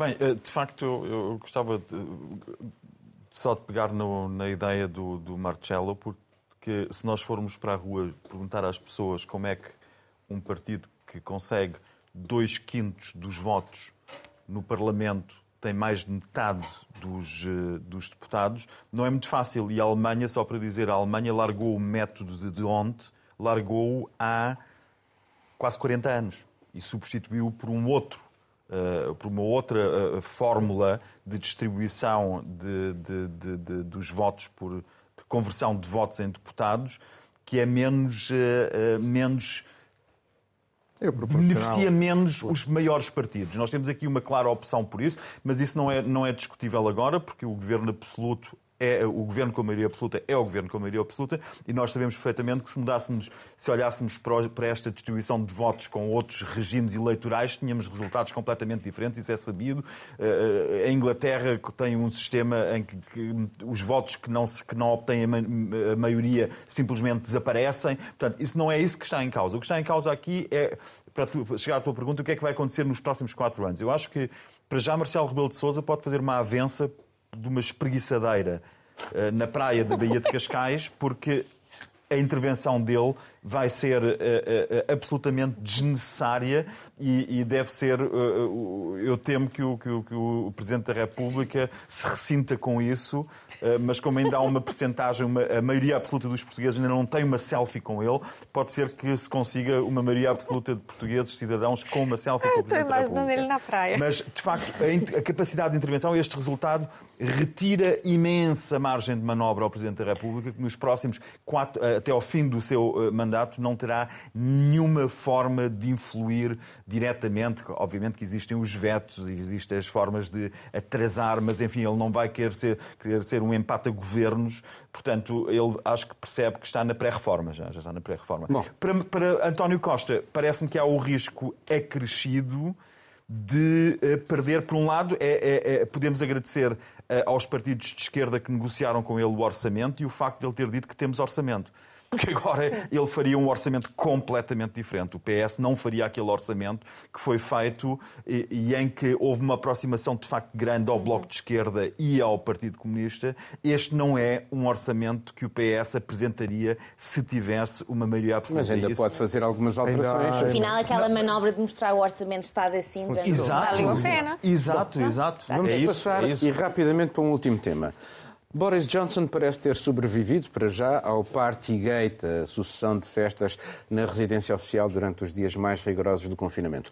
Bem, eh, de facto, eu, gostava de, só de pegar no, na ideia do, do Marcello, porque se nós formos para a rua perguntar às pessoas como é que um partido que consegue dois quintos dos votos no Parlamento tem mais de metade dos, eh, dos deputados, não é muito fácil. E a Alemanha, só para dizer, a Alemanha largou o método de D'Hondt, largou-o há quase 40 anos e substituiu por um outro uh, por uma outra uh, fórmula de distribuição de, de, de, dos votos por conversão de votos em deputados que é menos, uh, menos beneficia menos os maiores partidos. Nós temos aqui uma clara opção por isso, mas isso não é, não é discutível agora, porque o governo absoluto é o governo com a maioria absoluta é o governo com a maioria absoluta e nós sabemos perfeitamente que se mudássemos, se olhássemos para esta distribuição de votos com outros regimes eleitorais, tínhamos resultados completamente diferentes, isso é sabido. Eh, a Inglaterra tem um sistema em que, os votos que não, se, que não obtêm a maioria simplesmente desaparecem. Portanto, isso não é isso que está em causa. O que está em causa aqui é, para chegar à tua pergunta, o que é que vai acontecer nos próximos quatro anos. Eu acho que, para já, Marcelo Rebelo de Sousa pode fazer uma avença de uma espreguiçadeira eh, na praia da Baía de Cascais, porque a intervenção dele vai ser uh, uh, absolutamente desnecessária e, e, deve ser. Uh, eu temo que o, que, o, que o, Presidente da República se ressinta com isso, mas como ainda há uma percentagem, uma, a maioria absoluta dos portugueses ainda não tem uma selfie com ele, pode ser que se consiga uma maioria absoluta de portugueses, cidadãos, com uma selfie com o Presidente da República. Estou imaginando ele na praia. Mas, de facto, a, a capacidade de intervenção, este resultado retira imensa margem de manobra ao Presidente da República, que nos próximos quatro, até ao fim do seu mandato, mandato não terá nenhuma forma de influir diretamente. Obviamente que existem os vetos, existem as formas de atrasar, mas enfim, ele não vai querer ser, querer ser um empata-governos. Portanto, ele acho que percebe que está na pré-reforma, já, já está na pré-reforma. Para, para António Costa, parece-me que há o risco acrescido de uh, perder, por um lado, é, é, é, podemos agradecer uh, aos partidos de esquerda que negociaram com ele o orçamento e o facto de ele ter dito que temos orçamento porque agora ele faria um orçamento completamente diferente. O PS não faria aquele orçamento que foi feito e, e, em que houve uma aproximação de facto grande ao Bloco de Esquerda e ao Partido Comunista. Este não é um orçamento que o PS apresentaria se tivesse uma maioria absoluta. Mas ainda pode fazer algumas alterações. Afinal, aquela manobra de mostrar o orçamento Estado assim, exato, valeu a pena. Exato, exato. Vamos é passar isso, é e rapidamente para um último tema. Boris Johnson parece ter sobrevivido para já ao Partygate, a sucessão de festas na residência oficial durante os dias mais rigorosos do confinamento.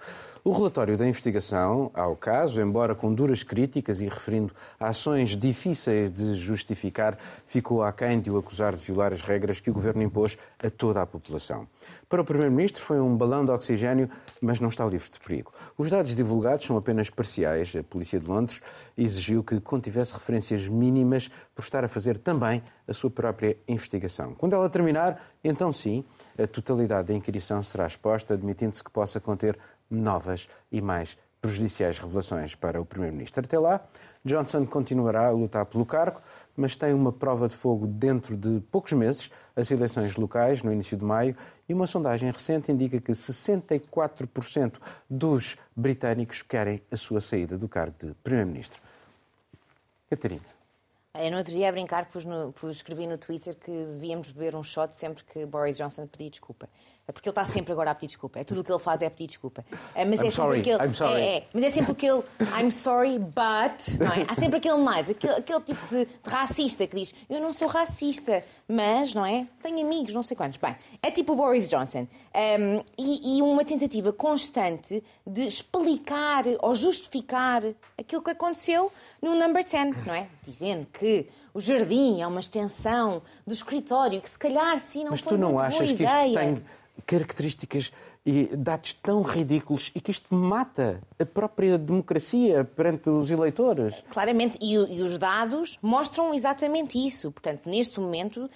O relatório da investigação ao caso, embora com duras críticas e referindo ações difíceis de justificar, ficou aquém de o acusar de violar as regras que o governo impôs a toda a população. Para o Primeiro-Ministro foi um balão de oxigênio, mas não está livre de perigo. Os dados divulgados são apenas parciais. A Polícia de Londres exigiu que contivesse referências mínimas por estar a fazer também a sua própria investigação. Quando ela terminar, então sim, a totalidade da inquirição será exposta, admitindo-se que possa conter novas e mais prejudiciais revelações para o Primeiro-Ministro. Até lá, Johnson continuará a lutar pelo cargo, mas tem uma prova de fogo dentro de poucos meses, as eleições locais, no início de maio, e uma sondagem recente indica que 64% dos britânicos querem a sua saída do cargo de Primeiro-Ministro. Catarina. Eu no outro dia a brincar pus, no, pus, escrevi no Twitter que devíamos beber um shot sempre que Boris Johnson pedir desculpa. É porque ele está sempre agora a pedir desculpa. É tudo o que ele faz é pedir desculpa. É, mas I'm é sorry. sempre aquele. I'm sorry. É, é, mas é sempre aquele I'm sorry, but. Não é? Há sempre aquele mais, aquele, aquele tipo de, de, racista que diz eu não sou racista, mas, não é? Tenho amigos, não sei quantos. Bem, é tipo o Boris Johnson. Um, e, e uma tentativa constante de explicar ou justificar aquilo que aconteceu no Number 10, não é? Dizendo que o jardim é uma extensão do escritório, que se calhar sim não Mas foi tu não achas que isto tem características e dados tão ridículos e que isto mata a própria democracia perante os eleitores. Claramente, e, e os dados mostram exatamente isso. Portanto, neste momento, uh,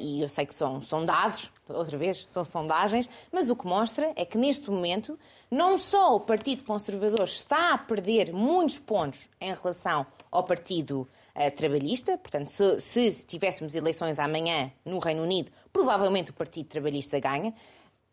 e eu sei que são, são dados, outra vez, são sondagens, mas o que mostra é que neste momento, não só o Partido Conservador está a perder muitos pontos em relação ao Partido uh, Trabalhista, portanto, se, se tivéssemos eleições amanhã no Reino Unido, provavelmente o Partido Trabalhista ganha.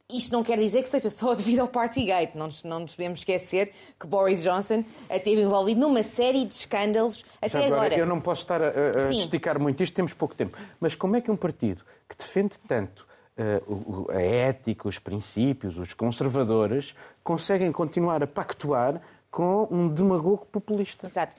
Isto não quer dizer que seja só devido ao Partygate. Não não nos podemos esquecer que Boris Johnson esteve envolvido numa série de escândalos até agora, agora. Eu não posso estar a, a esticar muito isto, temos pouco tempo. Mas como é que um partido que defende tanto uh, a ética, os princípios, os conservadores, conseguem continuar a pactuar com um demagogo populista? Exato.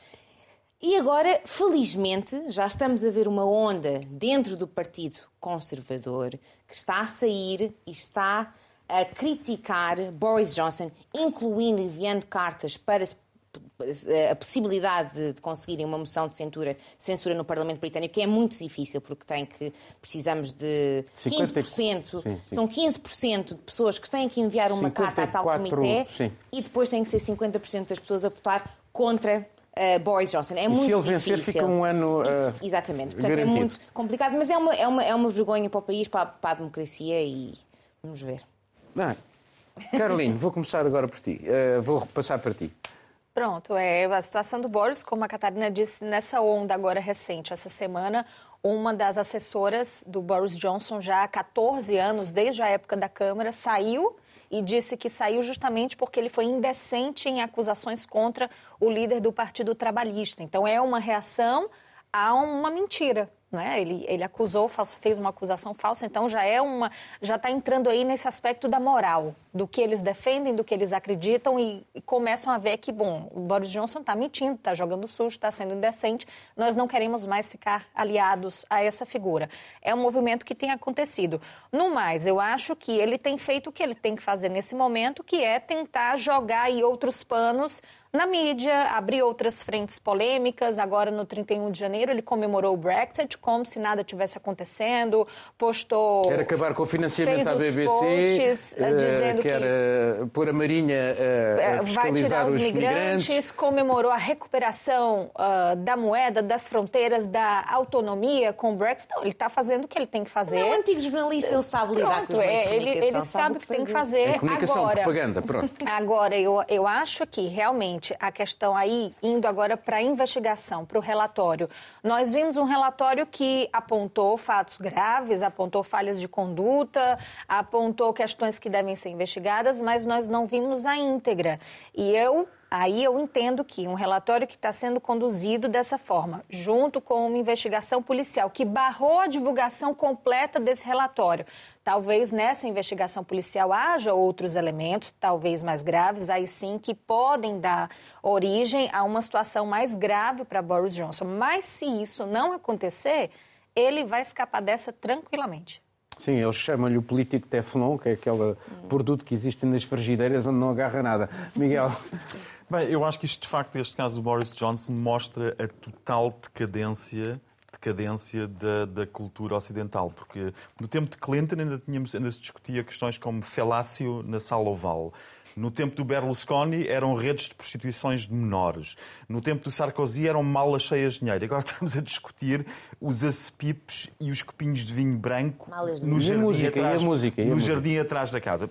E agora, felizmente, já estamos a ver uma onda dentro do Partido Conservador que está a sair e está a criticar Boris Johnson, incluindo enviando cartas para a possibilidade de conseguirem uma moção de censura, censura no Parlamento Britânico, que é muito difícil, porque tem que precisamos de 15%, sim, são 15% de pessoas que têm que enviar uma 54, carta a tal comitê sim. e depois tem que ser 50% das pessoas a votar contra uh, Boris Johnson. É e muito se ele vencer, difícil. fica um ano. Uh, Isso, exatamente. Portanto, garantido. é muito complicado, mas é uma, é, uma, é uma vergonha para o país, para a, para a democracia e vamos ver. Caroline, vou começar agora por ti. Uh, vou passar para ti. Pronto, é a situação do Boris, como a Catarina disse, nessa onda agora recente, essa semana, uma das assessoras do Boris Johnson, já há 14 anos, desde a época da Câmara, saiu e disse que saiu justamente porque ele foi indecente em acusações contra o líder do Partido Trabalhista. Então, é uma reação a uma mentira. Né? Ele, ele acusou, fez uma acusação falsa, então já é uma, já está entrando aí nesse aspecto da moral, do que eles defendem, do que eles acreditam e, e começam a ver que, bom, o Boris Johnson está mentindo, está jogando sujo, está sendo indecente, nós não queremos mais ficar aliados a essa figura. É um movimento que tem acontecido. No mais, eu acho que ele tem feito o que ele tem que fazer nesse momento, que é tentar jogar aí outros panos na mídia, abrir outras frentes polêmicas. Agora, no 31 de janeiro, ele comemorou o Brexit como se nada tivesse acontecendo, postou... Quer acabar com o financiamento à BBC, posts, uh, dizendo quer que... pôr a Marinha uh, a vai tirar os, os migrantes, migrantes, comemorou a recuperação uh, da moeda, das fronteiras, da autonomia com o Brexit. Não, ele está fazendo o que ele tem que fazer. Não é um antigo jornalista, ele sabe lidar pronto, com é, ele, ele sabe, sabe o que, que tem que fazer. É comunicação, agora, propaganda, pronto. Agora, eu, eu acho que realmente a questão aí, indo agora para a investigação, para o relatório. Nós vimos um relatório que apontou fatos graves, apontou falhas de conduta, apontou questões que devem ser investigadas, mas nós não vimos a íntegra. E eu Aí eu entendo que um relatório que está sendo conduzido dessa forma, junto com uma investigação policial que barrou a divulgação completa desse relatório, talvez nessa investigação policial haja outros elementos, talvez mais graves, aí sim, que podem dar origem a uma situação mais grave para Boris Johnson. Mas se isso não acontecer, ele vai escapar dessa tranquilamente. Sim, eles chamam-lhe o político Teflon, que é aquele produto que existe nas frigideiras onde não agarra nada. Miguel. Bem, eu acho que isto, de facto, este caso do Boris Johnson mostra a total decadência decadência da, da, cultura ocidental, porque no tempo de Clinton ainda, tínhamos, ainda se discutia questões como felácio na sala oval. No tempo do Berlusconi eram redes de prostituições de menores. No tempo do Sarkozy eram malas cheias de dinheiro. Agora estamos a discutir os acepipes e os copinhos de vinho branco no jardim, música, atrás, música, no jardim atrás da casa.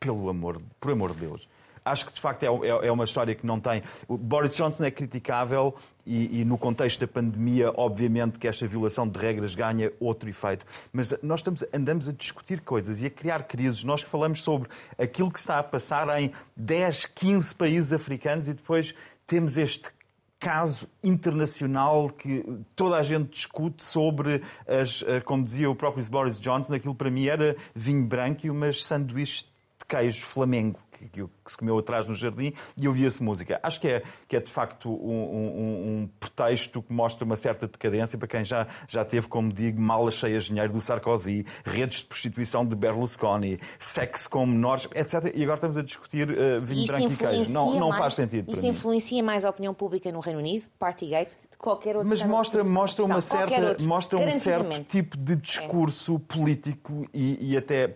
Pelo amor, por amor de Deus acho que de facto é, é, é, uma história que não tem. O Boris Johnson é criticável e, e, no contexto da pandemia, obviamente que esta violação de regras ganha outro efeito. Mas nós estamos, andamos a discutir coisas e a criar crises. Nós que falamos sobre aquilo que está a passar em 10, 15 países africanos e depois temos este caso internacional que toda a gente discute sobre, as, eh, como dizia o próprio Boris Johnson, aquilo para mim era vinho branco e umas sanduíches de queijo Flamengo que, que, se comeu atrás no jardim e ouvia-se música. Acho que é, que é de facto um, um, um, pretexto que mostra uma certa decadência para quem já, já teve, como digo, malas cheias de dinheiro do Sarkozy, redes de prostituição de Berlusconi, sexo com menores, etc. E agora estamos a discutir uh, vinho branco e queijo. Não, não faz sentido. Isso influencia mais a opinião pública no Reino Unido, Partygate, de qualquer outro Mas mostra, mostra, uma certa, mostra um certo tipo de discurso é. político e, e até,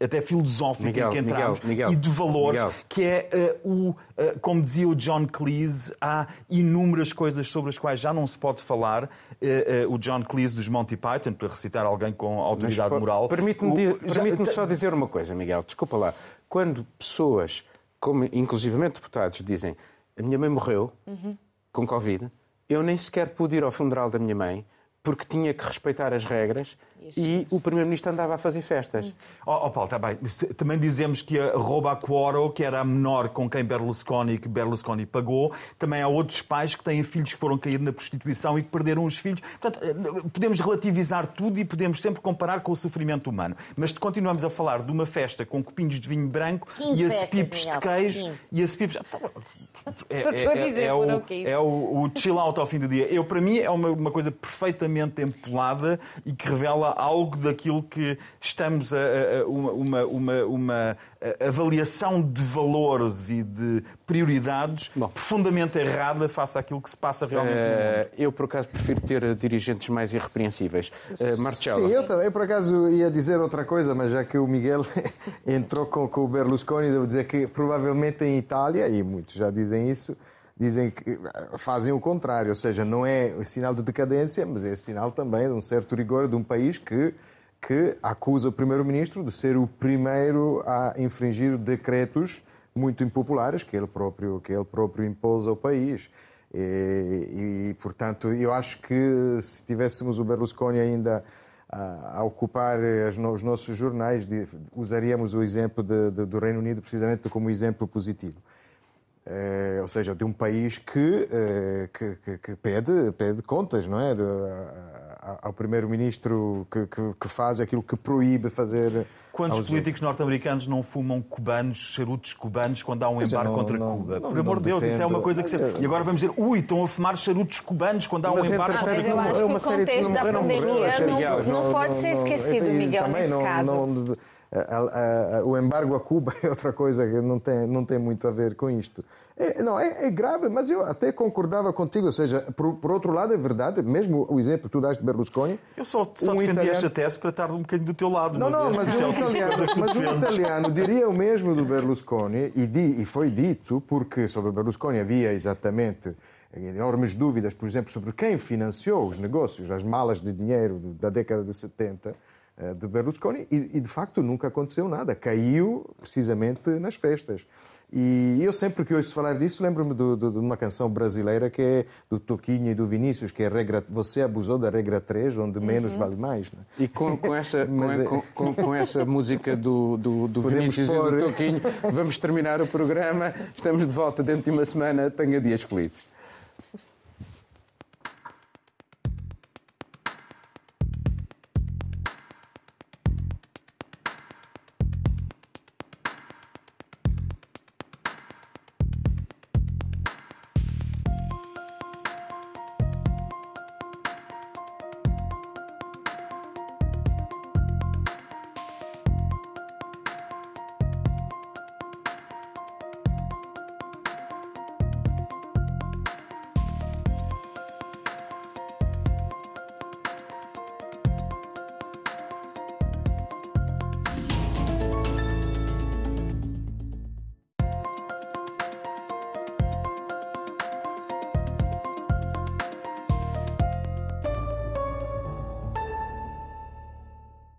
até filosófico Miguel, em que entramos Miguel, Miguel. e de valor valores, Miguel. Que é uh, o, uh, como dizia o John Cleese, há inúmeras coisas sobre as quais já não se pode falar. Uh, o John Cleese dos Monty Python, para recitar alguém com autoridade Mas, moral. Permite-me permite só dizer uma coisa, Miguel, desculpa lá. Quando pessoas, como inclusivamente deputados, dizem a minha mãe morreu uhum. com Covid, eu nem sequer pude ir ao funeral da minha mãe porque tinha que respeitar as regras e o Primeiro-Ministro andava a fazer festas. Hum. Oh, oh Paulo, está bem. Também dizemos que a Roba Quoro, que era a menor com quem Berlusconi, que Berlusconi pagou, também há outros pais que têm filhos que foram cair na prostituição e que perderam os filhos. Portanto, eh, podemos relativizar tudo e podemos sempre comparar com o sofrimento humano. Mas continuamos a falar de uma festa com copinhos de vinho branco e as pipes de queijo 15. e as pipes... É, a dizer, é, é, o, é o, o chill out ao fim do dia. Eu, para mim, é uma, uma coisa perfeitamente empolada e que revela algo daquilo que estamos a, a uma, uma, uma, avaliação de valores e de prioridades Bom, profundamente errada face àquilo que se passa realmente uh, no mundo. Eh, eu, por acaso, prefiro ter dirigentes mais irrepreensíveis. Uh, Marcelo. Sim, eu também, por acaso, ia dizer outra coisa, mas já que o Miguel entrou com, com o Berlusconi, devo dizer que provavelmente em Itália, e muitos já dizem isso, dizem que fazem o contrário, ou seja, não é sinal de decadência, mas é sinal também de um certo rigor de um país que que acusa o primeiro-ministro de ser o primeiro a infringir decretos muito impopulares que ele próprio que ele próprio impôs ao país. E, e, portanto, eu acho que se tivéssemos o Berlusconi ainda a, ocupar os nossos jornais, usaríamos o exemplo de, de, do Reino Unido precisamente como exemplo positivo. É, ou seja, de um país que, é, que, que, que, pede, pede contas, não é? De, ao primeiro-ministro que, que, que, faz aquilo que proíbe fazer. Quantos políticos norte-americanos não fumam cubanos, charutos cubanos, quando há um embargo contra não, Cuba? Não, Por amor de Deus, defendo. isso é uma coisa que. Se... E agora vamos dizer, ui, estão a fumar charutos cubanos quando há um embargo contra Cuba. Mas eu acho que o contexto da pandemia não, não, pode ser esquecido, Miguel, nesse caso o embargo a Cuba é outra coisa que não tem, não tem muito a ver com isto. É, não, é, é, grave, mas eu até concordava contigo. Ou seja, por, por, outro lado, é verdade, mesmo o exemplo que tu dás de Berlusconi. Eu só, só um defendi italiano... esta tese para estar um bocadinho do teu lado. Não, não, mas, um italiano, mas um italiano diria o mesmo do Berlusconi, e, di, e foi dito, porque sobre Berlusconi havia exatamente enormes dúvidas, por exemplo, sobre quem financiou os negócios, as malas de dinheiro da década de 70 eh, de Berlusconi e, e, de facto nunca aconteceu nada. Caiu precisamente nas festas. E eu sempre que ouço falar disso lembro-me de, de, de, uma canção brasileira que é do Toquinho e do Vinícius, que é regra, Você abusou da regra 3, onde menos uhum. vale mais. Né? E com, com essa, Mas, com, é... com, com, essa música do, do, do Vinícius pôr... e do Toquinho, vamos terminar o programa. Estamos de volta dentro de uma semana. Tenha dias felizes.